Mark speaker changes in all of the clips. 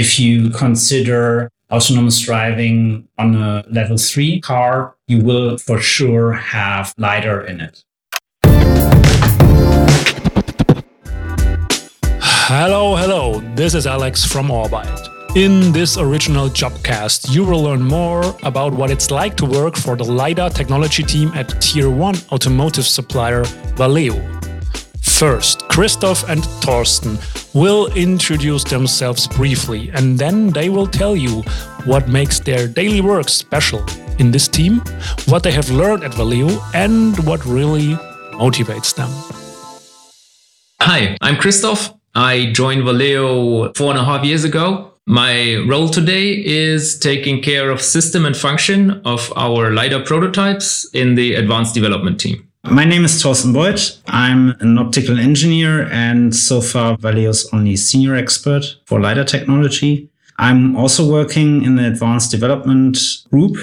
Speaker 1: If you consider autonomous driving on a level three car, you will for sure have LiDAR in it.
Speaker 2: Hello, hello. This is Alex from Orbite. In this original Jobcast, you will learn more about what it's like to work for the LiDAR technology team at Tier 1 automotive supplier Valeo. First, Christoph and Thorsten will introduce themselves briefly and then they will tell you what makes their daily work special in this team, what they have learned at Valeo, and what really motivates them.
Speaker 3: Hi, I'm Christoph. I joined Valeo four and a half years ago. My role today is taking care of system and function of our LiDAR prototypes in the advanced development team.
Speaker 1: My name is Thorsten Beuth. I'm an optical engineer and so far Valeo's only senior expert for LiDAR technology. I'm also working in the advanced development group.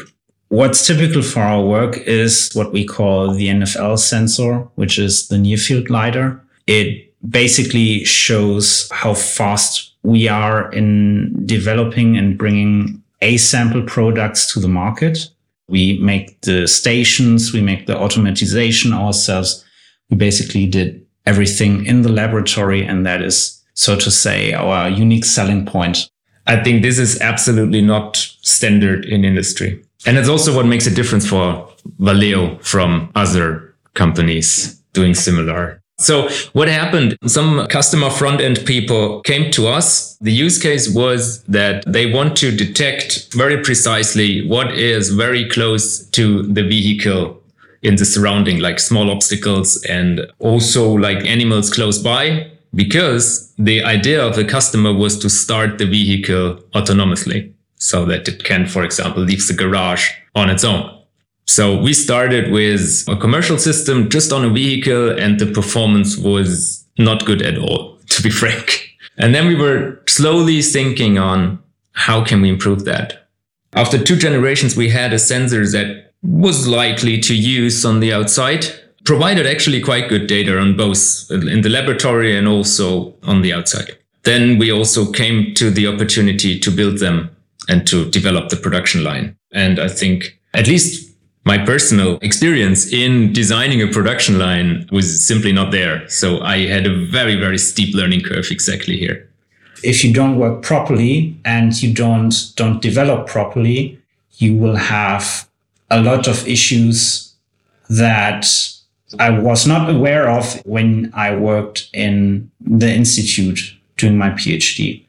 Speaker 1: What's typical for our work is what we call the NFL sensor, which is the near field LiDAR. It basically shows how fast we are in developing and bringing A sample products to the market. We make the stations, we make the automatization ourselves. We basically did everything in the laboratory, and that is, so to say, our unique selling point.
Speaker 3: I think this is absolutely not standard in industry. And it's also what makes a difference for Valeo from other companies doing similar so what happened? Some customer front end people came to us. The use case was that they want to detect very precisely what is very close to the vehicle in the surrounding, like small obstacles and also like animals close by. Because the idea of the customer was to start the vehicle autonomously so that it can, for example, leave the garage on its own. So we started with a commercial system just on a vehicle and the performance was not good at all, to be frank. And then we were slowly thinking on how can we improve that? After two generations, we had a sensor that was likely to use on the outside, provided actually quite good data on both in the laboratory and also on the outside. Then we also came to the opportunity to build them and to develop the production line. And I think at least my personal experience in designing a production line was simply not there. So I had a very, very steep learning curve exactly here.
Speaker 1: If you don't work properly and you don't don't develop properly, you will have a lot of issues that I was not aware of when I worked in the institute doing my PhD.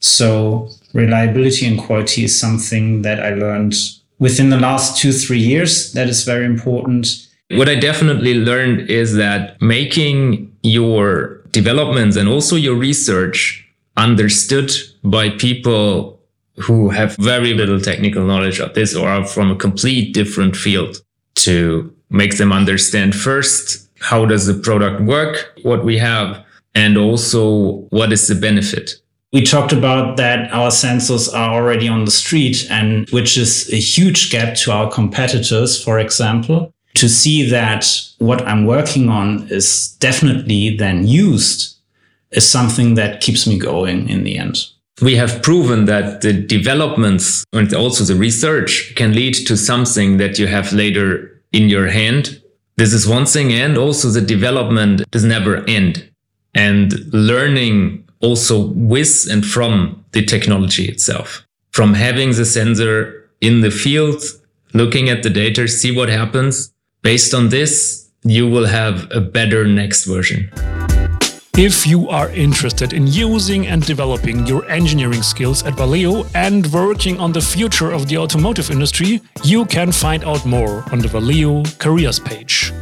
Speaker 1: So reliability and quality is something that I learned within the last two, three years. That is very important.
Speaker 3: What I definitely learned is that making your developments and also your research understood by people who have very little technical knowledge of this or are from a complete different field to make them understand first how does the product work, what we have, and also what is the benefit
Speaker 1: we talked about that our sensors are already on the street and which is a huge gap to our competitors, for example. To see that what I'm working on is definitely then used is something that keeps me going in the end.
Speaker 3: We have proven that the developments and also the research can lead to something that you have later in your hand. This is one thing. And also the development does never end. And learning also with and from the technology itself. From having the sensor in the field, looking at the data, see what happens. Based on this, you will have a better next version.
Speaker 2: If you are interested in using and developing your engineering skills at Valeo and working on the future of the automotive industry, you can find out more on the Valeo careers page.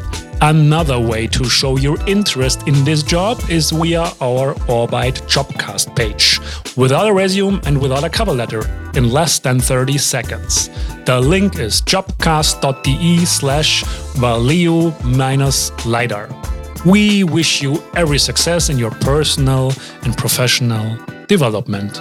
Speaker 2: Another way to show your interest in this job is via our Orbite Jobcast page, without a resume and without a cover letter, in less than 30 seconds. The link is jobcast.de slash valeo minus LiDAR. We wish you every success in your personal and professional development.